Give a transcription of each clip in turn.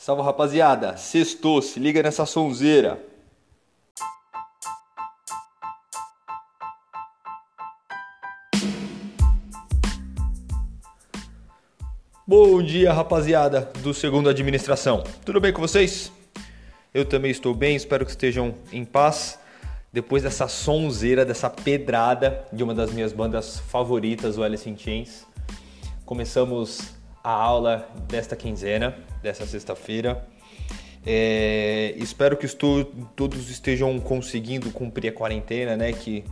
Salve rapaziada, sextou, se liga nessa sonzeira. Bom dia rapaziada do segundo administração, tudo bem com vocês? Eu também estou bem, espero que estejam em paz. Depois dessa sonzeira, dessa pedrada de uma das minhas bandas favoritas, o Alice in Chains, começamos a aula desta quinzena, dessa sexta-feira. É, espero que todos estejam conseguindo cumprir a quarentena, né? Que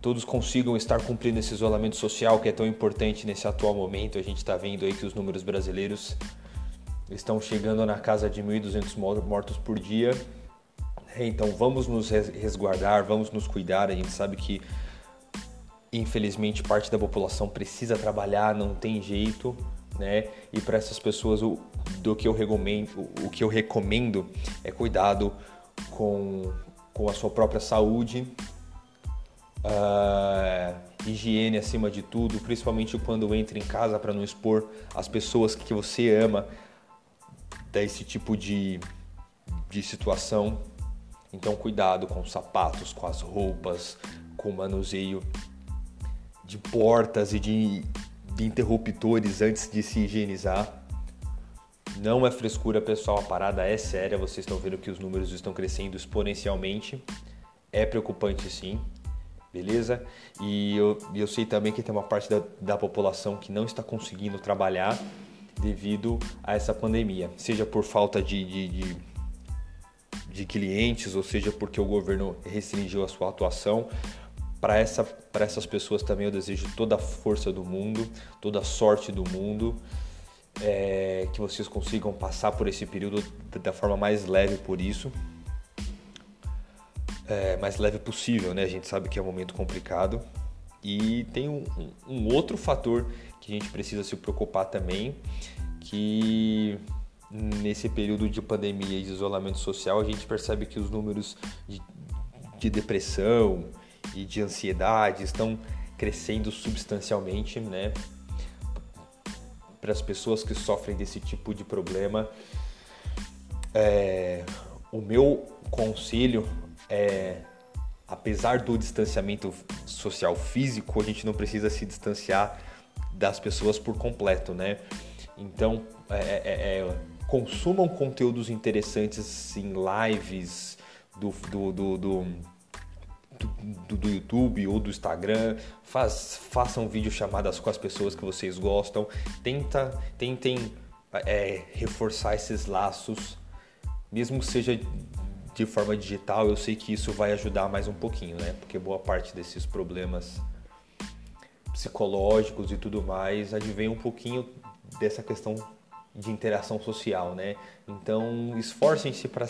todos consigam estar cumprindo esse isolamento social que é tão importante nesse atual momento. A gente está vendo aí que os números brasileiros estão chegando na casa de 1.200 mortos por dia. Então vamos nos resguardar, vamos nos cuidar. A gente sabe que infelizmente parte da população precisa trabalhar, não tem jeito, né? E para essas pessoas o do que eu recomendo, o que eu recomendo é cuidado com, com a sua própria saúde, uh, higiene acima de tudo, principalmente quando entra em casa para não expor as pessoas que você ama desse tipo de, de situação. Então cuidado com os sapatos, com as roupas, com o manuseio de portas e de, de interruptores antes de se higienizar. Não é frescura, pessoal, a parada é séria. Vocês estão vendo que os números estão crescendo exponencialmente. É preocupante sim, beleza? E eu, eu sei também que tem uma parte da, da população que não está conseguindo trabalhar devido a essa pandemia, seja por falta de, de, de, de clientes, ou seja porque o governo restringiu a sua atuação, para essa, essas pessoas também eu desejo toda a força do mundo, toda a sorte do mundo, é, que vocês consigam passar por esse período da forma mais leve por isso, é, mais leve possível, né? A gente sabe que é um momento complicado e tem um, um outro fator que a gente precisa se preocupar também, que nesse período de pandemia e de isolamento social a gente percebe que os números de, de depressão, e de ansiedade estão crescendo substancialmente, né? Para as pessoas que sofrem desse tipo de problema, é, o meu conselho é, apesar do distanciamento social físico, a gente não precisa se distanciar das pessoas por completo, né? Então, é, é, é consumam conteúdos interessantes em lives do, do, do, do do, do, YouTube ou do Instagram, faz, façam videochamadas com as pessoas que vocês gostam, tenta, tentem é, reforçar esses laços, mesmo que seja de forma digital, eu sei que isso vai ajudar mais um pouquinho, né? Porque boa parte desses problemas psicológicos e tudo mais advém um pouquinho dessa questão de interação social, né? Então esforcem-se para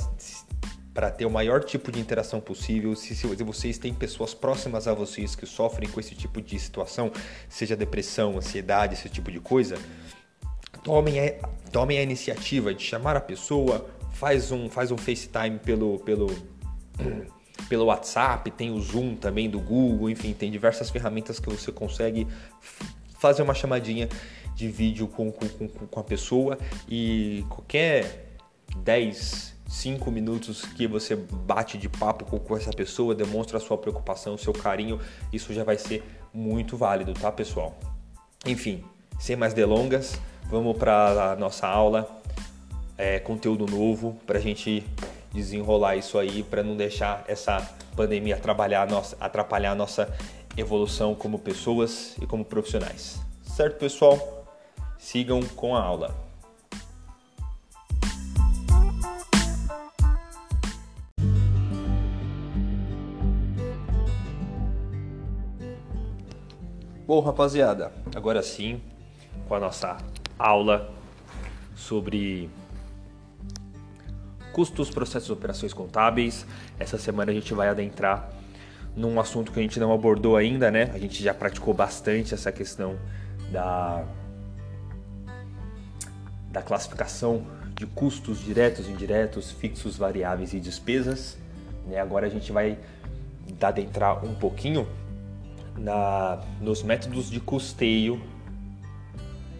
para ter o maior tipo de interação possível. Se, se, vocês têm pessoas próximas a vocês que sofrem com esse tipo de situação, seja depressão, ansiedade, esse tipo de coisa, tomem a, tomem a iniciativa de chamar a pessoa, faz um, faz um FaceTime pelo, pelo, pelo WhatsApp, tem o Zoom também do Google, enfim, tem diversas ferramentas que você consegue fazer uma chamadinha de vídeo com, com, com a pessoa e qualquer 10 cinco minutos que você bate de papo com essa pessoa, demonstra a sua preocupação, o seu carinho, isso já vai ser muito válido, tá, pessoal? Enfim, sem mais delongas, vamos para a nossa aula, é, conteúdo novo para a gente desenrolar isso aí, para não deixar essa pandemia atrapalhar a, nossa, atrapalhar a nossa evolução como pessoas e como profissionais. Certo, pessoal? Sigam com a aula. Bom, rapaziada, agora sim, com a nossa aula sobre custos, processos, operações contábeis. Essa semana a gente vai adentrar num assunto que a gente não abordou ainda, né? A gente já praticou bastante essa questão da da classificação de custos diretos, indiretos, fixos, variáveis e despesas. Né? Agora a gente vai adentrar um pouquinho na, nos métodos de custeio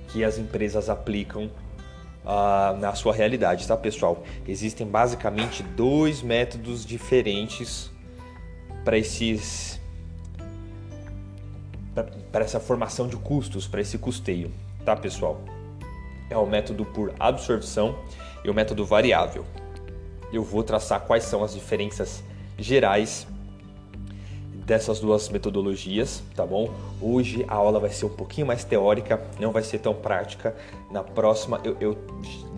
que as empresas aplicam uh, na sua realidade, tá pessoal? Existem basicamente dois métodos diferentes para esses para essa formação de custos, para esse custeio, tá pessoal? É o método por absorção e o método variável. Eu vou traçar quais são as diferenças gerais dessas duas metodologias, tá bom? Hoje a aula vai ser um pouquinho mais teórica, não vai ser tão prática. Na próxima eu, eu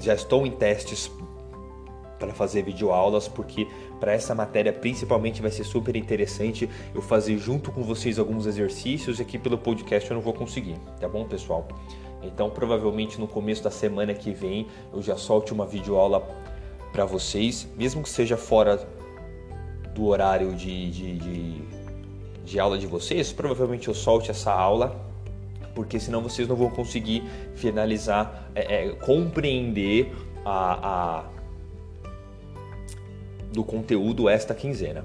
já estou em testes para fazer videoaulas, porque para essa matéria principalmente vai ser super interessante eu fazer junto com vocês alguns exercícios e aqui pelo podcast eu não vou conseguir, tá bom, pessoal? Então, provavelmente no começo da semana que vem eu já solte uma videoaula para vocês, mesmo que seja fora do horário de, de, de de aula de vocês, provavelmente eu solte essa aula, porque senão vocês não vão conseguir finalizar, é, é, compreender a, a, do conteúdo esta quinzena.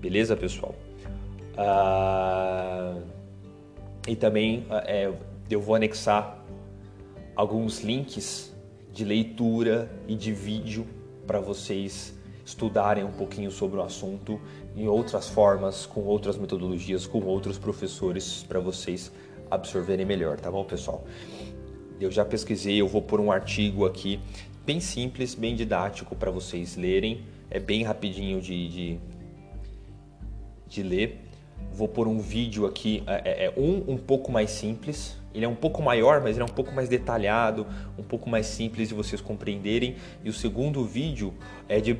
Beleza, pessoal? Ah, e também é, eu vou anexar alguns links de leitura e de vídeo para vocês estudarem um pouquinho sobre o assunto em outras formas, com outras metodologias, com outros professores para vocês absorverem melhor, tá bom, pessoal? Eu já pesquisei, eu vou pôr um artigo aqui bem simples, bem didático para vocês lerem. É bem rapidinho de, de, de ler. Vou pôr um vídeo aqui, é, é, é um um pouco mais simples, ele é um pouco maior, mas ele é um pouco mais detalhado, um pouco mais simples de vocês compreenderem. E o segundo vídeo é de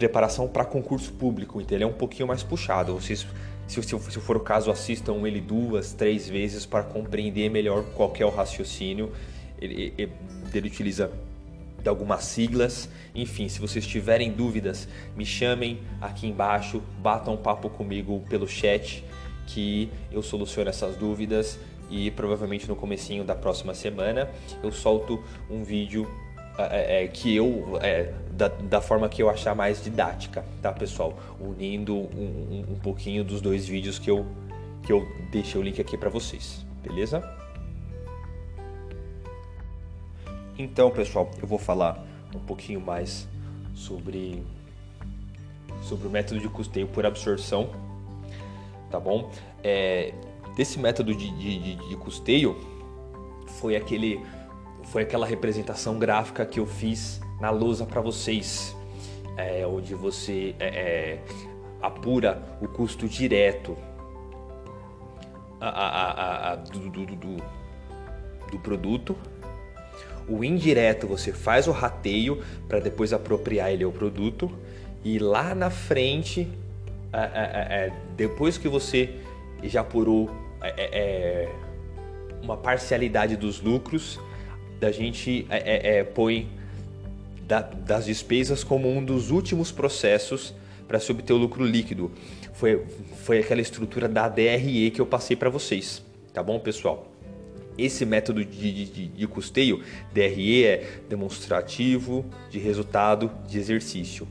preparação para concurso público, então ele é um pouquinho mais puxado. Vocês, se, se, se for o caso, assistam ele duas, três vezes para compreender melhor qual é o raciocínio. Ele, ele, ele utiliza de algumas siglas. Enfim, se vocês tiverem dúvidas, me chamem aqui embaixo, batam um papo comigo pelo chat que eu soluciono essas dúvidas e provavelmente no comecinho da próxima semana eu solto um vídeo é, é, que eu é, da, da, forma que eu achar mais didática, tá pessoal? Unindo um, um, um pouquinho dos dois vídeos que eu que eu deixei o link aqui para vocês, beleza? Então, pessoal, eu vou falar um pouquinho mais sobre sobre o método de custeio por absorção, tá bom? É, desse método de, de, de custeio foi aquele foi aquela representação gráfica que eu fiz na lousa para vocês, é, onde você é, é, apura o custo direto a, a, a, do, do, do, do produto. O indireto você faz o rateio para depois apropriar ele ao produto. E lá na frente, é, é, depois que você já apurou uma parcialidade dos lucros, da gente põe da, das despesas como um dos últimos processos para se obter o lucro líquido. Foi, foi aquela estrutura da DRE que eu passei para vocês, tá bom, pessoal? Esse método de, de, de, custeio, DRE, é demonstrativo de resultado de exercício.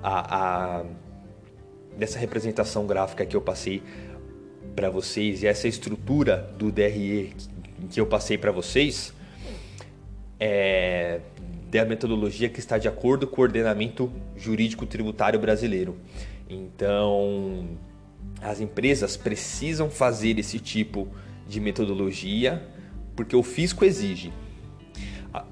A, a, dessa representação gráfica que eu passei para vocês e essa estrutura do DRE que eu passei para vocês, é, da metodologia que está de acordo com o ordenamento jurídico tributário brasileiro. Então, as empresas precisam fazer esse tipo de metodologia porque o fisco exige. A,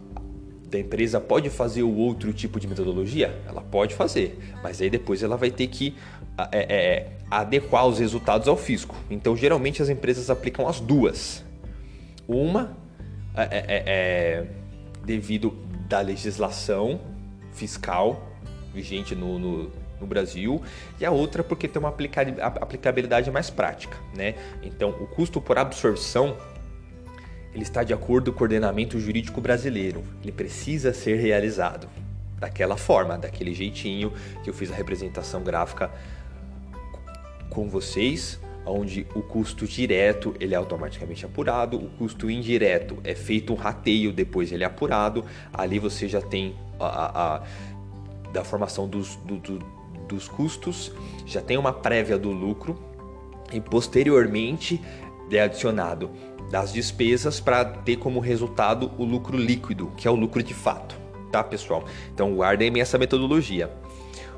empresa pode fazer o outro tipo de metodologia? Ela pode fazer, mas aí depois ela vai ter que é, é, adequar os resultados ao fisco. Então, geralmente as empresas aplicam as duas. Uma é, é, é, é devido da legislação fiscal vigente no, no, no, Brasil e a outra porque tem uma aplicabilidade mais prática, né? Então, o custo por absorção ele está de acordo com o ordenamento jurídico brasileiro. Ele precisa ser realizado daquela forma, daquele jeitinho que eu fiz a representação gráfica com vocês onde o custo direto ele é automaticamente apurado, o custo indireto é feito um rateio, depois ele é apurado. Ali você já tem a, a, a da formação dos, do, do, dos custos, já tem uma prévia do lucro e posteriormente é adicionado das despesas para ter como resultado o lucro líquido, que é o lucro de fato, tá, pessoal? Então guardem essa metodologia.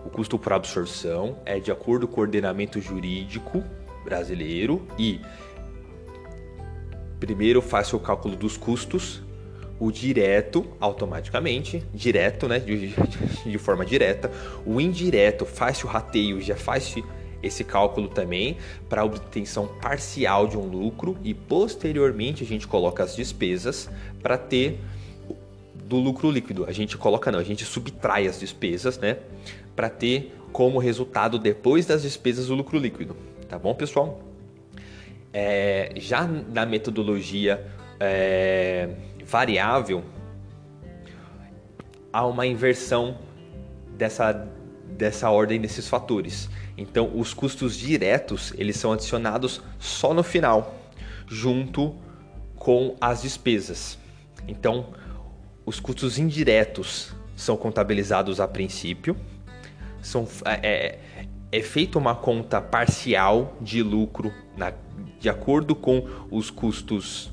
O custo por absorção é de acordo com o ordenamento jurídico brasileiro e primeiro faz o cálculo dos custos, o direto automaticamente, direto, né, de, de, de forma direta, o indireto faz o rateio, já faz esse cálculo também para obtenção parcial de um lucro e posteriormente a gente coloca as despesas para ter do lucro líquido. A gente coloca não, a gente subtrai as despesas, né, para ter como resultado depois das despesas o lucro líquido, tá bom, pessoal? É, já na metodologia é, variável há uma inversão dessa dessa ordem desses fatores. Então, os custos diretos, eles são adicionados só no final, junto com as despesas. Então, os custos indiretos são contabilizados a princípio, são, é, é, feita uma conta parcial de lucro na, de acordo com os custos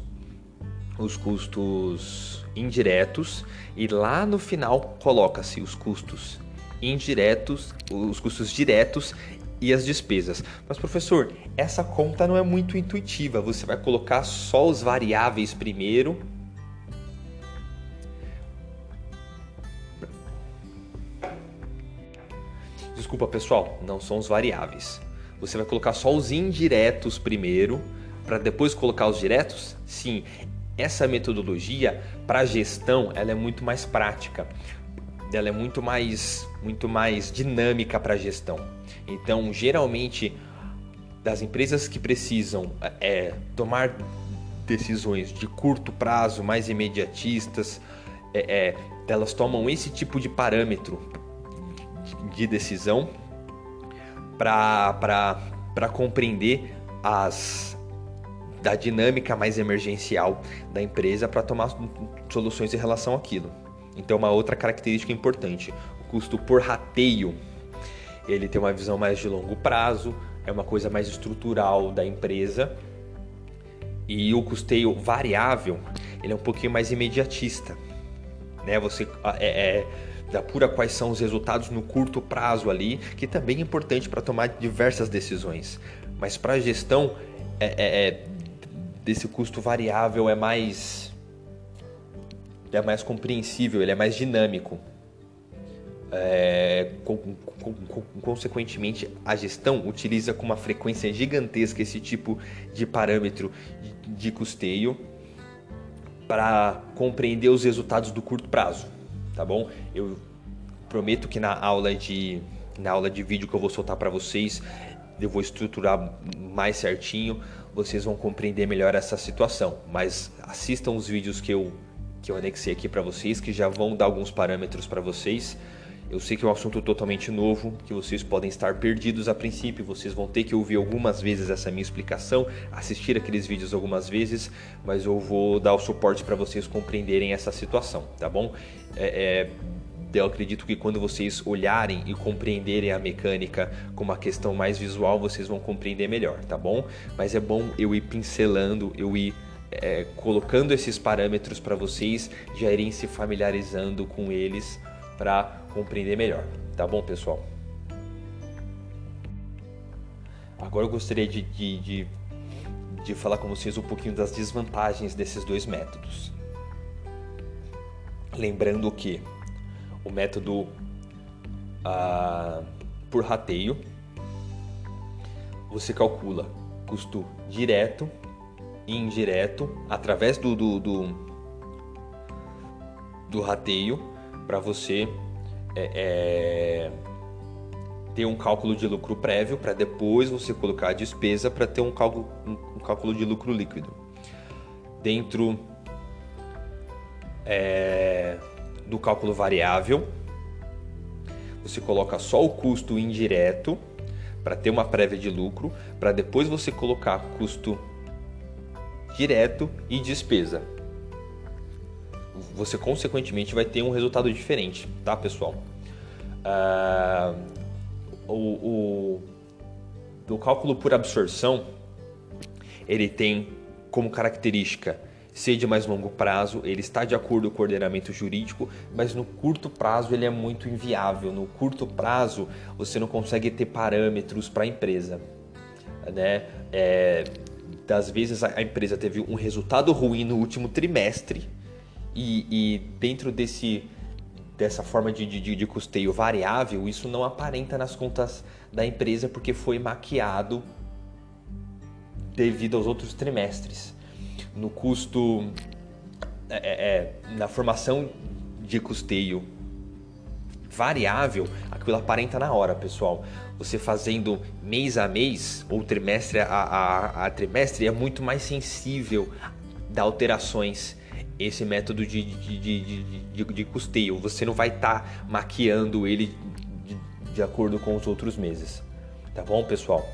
os custos indiretos e lá no final coloca-se os custos indiretos, os custos diretos e as despesas. Mas professor, essa conta não é muito intuitiva. Você vai colocar só os variáveis primeiro. Desculpa, pessoal, não são os variáveis. Você vai colocar só os indiretos primeiro para depois colocar os diretos? Sim, essa metodologia para gestão ela é muito mais prática ela é muito mais, muito mais dinâmica para gestão. Então, geralmente, das empresas que precisam é, tomar decisões de curto prazo, mais imediatistas, é, é, elas tomam esse tipo de parâmetro de decisão para compreender as da dinâmica mais emergencial da empresa para tomar soluções em relação àquilo. Então, uma outra característica importante, o custo por rateio, ele tem uma visão mais de longo prazo, é uma coisa mais estrutural da empresa. E o custeio variável, ele é um pouquinho mais imediatista, né? Você é, é apura quais são os resultados no curto prazo ali, que também é importante para tomar diversas decisões. Mas para a gestão é, é, é, desse custo variável é mais é mais compreensível, ele é mais dinâmico. É, com, com, com, consequentemente, a gestão utiliza com uma frequência gigantesca esse tipo de parâmetro de, de custeio para compreender os resultados do curto prazo, tá bom? Eu prometo que na aula de na aula de vídeo que eu vou soltar para vocês, eu vou estruturar mais certinho, vocês vão compreender melhor essa situação. Mas assistam os vídeos que eu que eu anexei aqui para vocês, que já vão dar alguns parâmetros para vocês. Eu sei que é um assunto totalmente novo, que vocês podem estar perdidos a princípio, vocês vão ter que ouvir algumas vezes essa minha explicação, assistir aqueles vídeos algumas vezes, mas eu vou dar o suporte para vocês compreenderem essa situação, tá bom? É, é, eu acredito que quando vocês olharem e compreenderem a mecânica com uma questão mais visual, vocês vão compreender melhor, tá bom? Mas é bom eu ir pincelando, eu ir é, colocando esses parâmetros para vocês já irem se familiarizando com eles para compreender melhor. Tá bom, pessoal? Agora eu gostaria de, de, de, de falar com vocês um pouquinho das desvantagens desses dois métodos. Lembrando que o método ah, por rateio você calcula custo direto indireto através do, do, do, do rateio para você é, é, ter um cálculo de lucro prévio para depois você colocar a despesa para ter um cálculo, um, cálculo de lucro líquido. Dentro é, do cálculo variável, você coloca só o custo indireto para ter uma prévia de lucro, para depois você colocar custo direto e despesa. Você consequentemente vai ter um resultado diferente, tá, pessoal? O, o, o cálculo por absorção ele tem como característica ser de mais longo prazo, ele está de acordo com o ordenamento jurídico, mas no curto prazo ele é muito inviável. No curto prazo você não consegue ter parâmetros para a empresa. Né? É, das vezes a empresa teve um resultado ruim no último trimestre e, e dentro desse dessa forma de, de, de custeio variável, isso não aparenta nas contas da empresa porque foi maquiado devido aos outros trimestres no custo, é, é, é, na formação de custeio variável, aquilo aparenta na hora, pessoal. Você fazendo mês a mês ou trimestre a, a, a trimestre é muito mais sensível a alterações esse método de, de, de, de, custeio. Você não vai estar tá maquiando ele de, acordo com os outros meses. Tá bom, pessoal?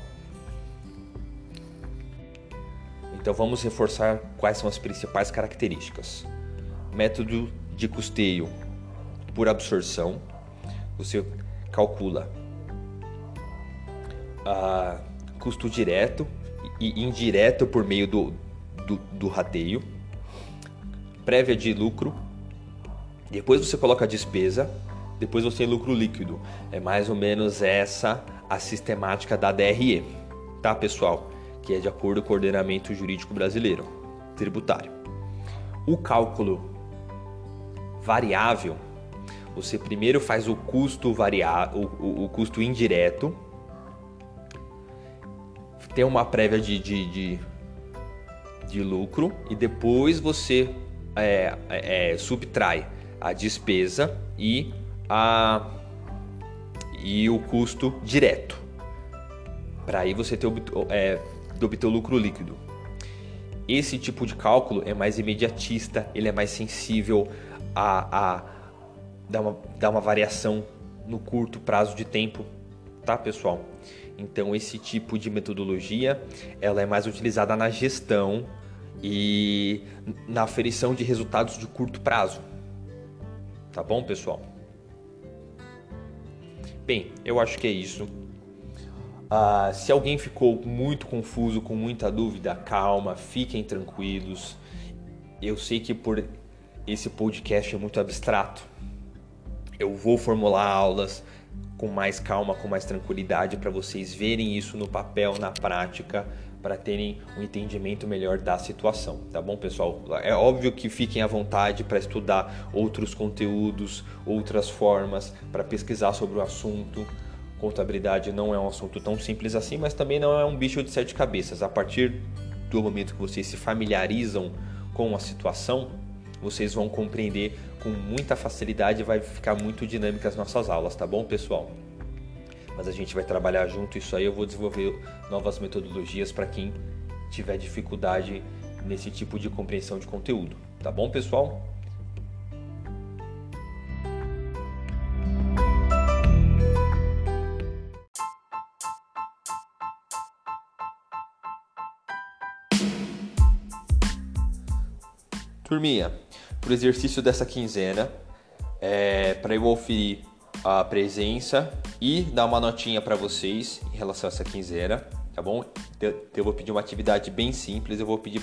Então vamos reforçar quais são as principais características. Método de custeio por absorção. Você calcula a custo direto e indireto por meio do, do, do rateio. Prévia de lucro. Depois você coloca a despesa. Depois você tem lucro líquido. É mais ou menos essa a sistemática da DRE. Tá, pessoal? que é de acordo com o ordenamento jurídico brasileiro, tributário. O cálculo variável, você primeiro faz o custo variável, o, o, custo indireto, tem uma prévia de, de, de, de lucro e depois você é, é, subtrai a despesa e, a, e o custo direto. Para aí você ter é, obter o lucro líquido. Esse tipo de cálculo é mais imediatista, ele é mais sensível a, a dar, uma, dar uma variação no curto prazo de tempo, tá pessoal? Então esse tipo de metodologia ela é mais utilizada na gestão e na aferição de resultados de curto prazo. Tá bom, pessoal? Bem, eu acho que é isso. Ah, se alguém ficou muito confuso, com muita dúvida, calma, fiquem tranquilos. Eu sei que por esse podcast é muito abstrato. Eu vou formular aulas com mais calma, com mais tranquilidade para vocês verem isso no papel, na prática, para terem um entendimento melhor da situação, tá bom, pessoal? É óbvio que fiquem à vontade para estudar outros conteúdos, outras formas, para pesquisar sobre o assunto. Contabilidade não é um assunto tão simples assim, mas também não é um bicho de sete cabeças. A partir do momento que vocês se familiarizam com a situação, vocês vão compreender com muita facilidade e vai ficar muito dinâmica as nossas aulas, tá bom, pessoal? Mas a gente vai trabalhar junto isso aí. Eu vou desenvolver novas metodologias para quem tiver dificuldade nesse tipo de compreensão de conteúdo, tá bom, pessoal? Turminha, por exercício dessa quinzena, é, para eu oferir a presença e dar uma notinha para vocês em relação a essa quinzena, tá bom? Eu, eu vou pedir uma atividade bem simples, eu vou pedir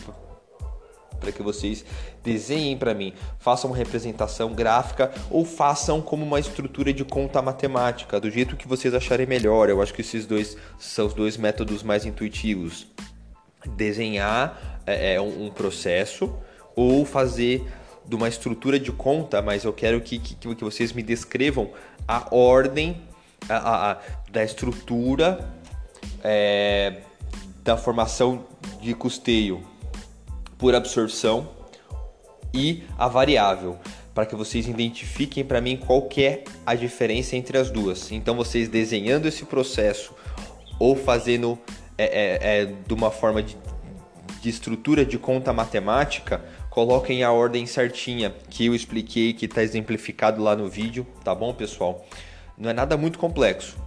para que vocês desenhem para mim, façam uma representação gráfica ou façam como uma estrutura de conta matemática, do jeito que vocês acharem melhor. Eu acho que esses dois são os dois métodos mais intuitivos. Desenhar é, é um, um processo ou fazer de uma estrutura de conta, mas eu quero que, que, que vocês me descrevam a ordem a, a, a da estrutura é, da formação de custeio por absorção e a variável, para que vocês identifiquem para mim qual é a diferença entre as duas. Então, vocês desenhando esse processo ou fazendo é, é, é de uma forma de, de estrutura de conta matemática, coloquem a ordem certinha que eu expliquei, que está exemplificado lá no vídeo, tá bom, pessoal? Não é nada muito complexo.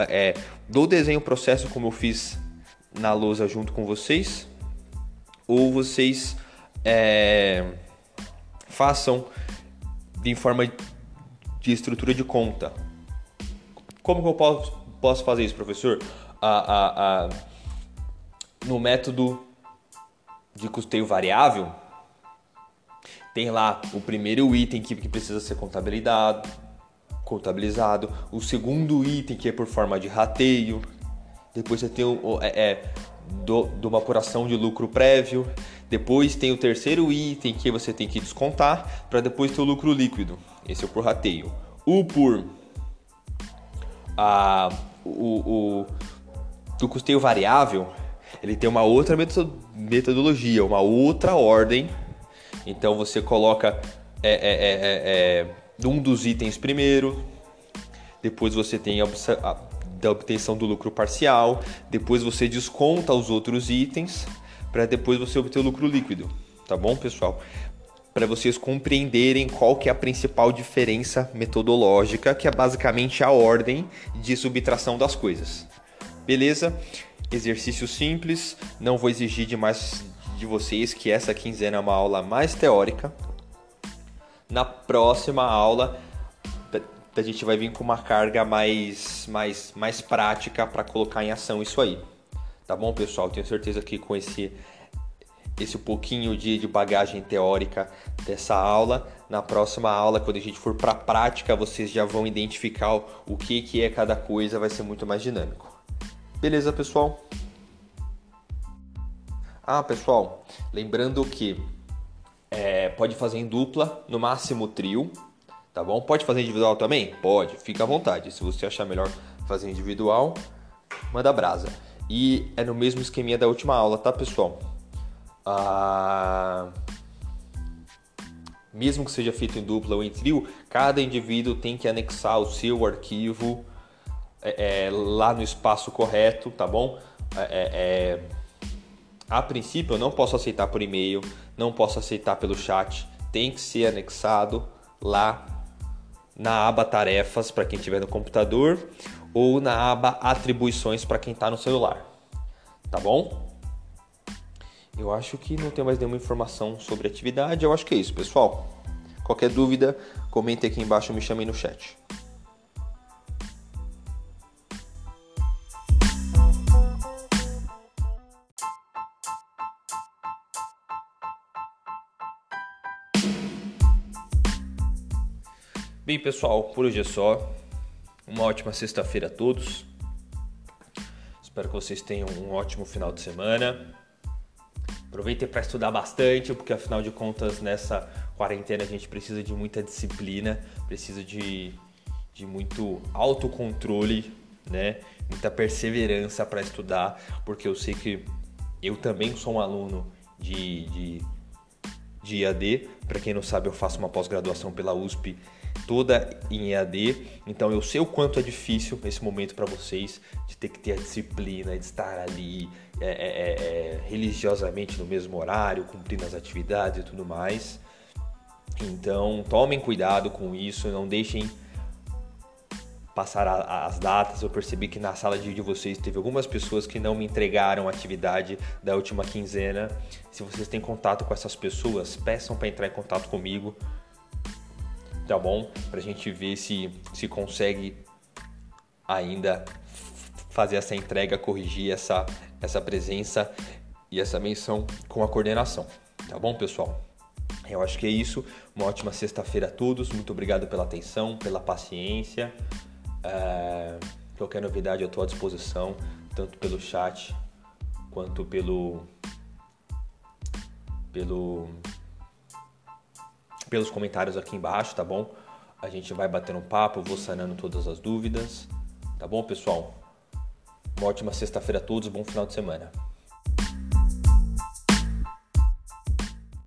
É, do desenho processo como eu fiz na lousa junto com vocês, ou vocês é, façam em forma de estrutura de conta. Como que eu posso, posso fazer isso, professor? A, a, a, no método de custeio variável, tem lá o primeiro item que, que precisa ser contabilizado, contabilizado, o segundo item que é por forma de rateio, depois você tem o, é, é do, de uma apuração de lucro prévio, depois tem o terceiro item que você tem que descontar para depois ter o lucro líquido. Esse é o por rateio. O por a, o, o do custeio variável, ele tem uma outra metodologia, uma outra ordem. Então você coloca é, é, é, é, um dos itens primeiro, depois você tem a, a obtenção do lucro parcial, depois você desconta os outros itens para depois você obter o lucro líquido, tá bom, pessoal? Para vocês compreenderem qual que é a principal diferença metodológica, que é basicamente a ordem de subtração das coisas. Beleza? Exercício simples, não vou exigir demais de vocês que essa quinzena é uma aula mais teórica. Na próxima aula a gente vai vir com uma carga mais, mais, mais prática para colocar em ação isso aí. Tá bom, pessoal? Tenho certeza que com esse esse pouquinho de, de bagagem teórica dessa aula, na próxima aula, quando a gente for para a prática, vocês já vão identificar o que, que é cada coisa, vai ser muito mais dinâmico. Beleza, pessoal? Ah, pessoal, lembrando que é, pode fazer em dupla, no máximo trio, tá bom? Pode fazer individual também? Pode, fica à vontade. Se você achar melhor fazer individual, manda brasa. E é no mesmo esqueminha da última aula, tá, pessoal? Ah, mesmo que seja feito em dupla ou em trio, cada indivíduo tem que anexar o seu arquivo é, é, lá no espaço correto, tá bom? É, é, é, a princípio, eu não posso aceitar por e-mail, não posso aceitar pelo chat, tem que ser anexado lá na aba tarefas para quem estiver no computador ou na aba atribuições para quem está no celular. Tá bom? Eu acho que não tem mais nenhuma informação sobre atividade. Eu acho que é isso, pessoal. Qualquer dúvida, comente aqui embaixo me chamem no chat. Bem, pessoal, por hoje é só. Uma ótima sexta-feira a todos. Espero que vocês tenham um ótimo final de semana. Aproveitem para estudar bastante, porque afinal de contas, nessa quarentena a gente precisa de muita disciplina, precisa de, de muito autocontrole, né? muita perseverança para estudar, porque eu sei que eu também sou um aluno de, de, de IAD. Para quem não sabe, eu faço uma pós-graduação pela USP toda em EAD, então eu sei o quanto é difícil esse momento para vocês de ter que ter a disciplina, de estar ali é, é, é, é, religiosamente no mesmo horário, cumprindo as atividades e tudo mais. Então tomem cuidado com isso, não deixem passar a, as datas. Eu percebi que na sala de vídeo vocês teve algumas pessoas que não me entregaram a atividade da última quinzena. Se vocês têm contato com essas pessoas, peçam para entrar em contato comigo tá bom? Pra gente ver se, se consegue ainda fazer essa entrega, corrigir essa, essa presença e essa menção com a coordenação, tá bom, pessoal? Eu acho que é isso. Uma ótima sexta-feira a todos. Muito obrigado pela atenção, pela paciência. É... Qualquer novidade eu estou à disposição, tanto pelo chat quanto pelo pelo pelos comentários aqui embaixo, tá bom? A gente vai batendo um papo, vou sanando todas as dúvidas, tá bom, pessoal? Uma ótima sexta-feira a todos, bom final de semana.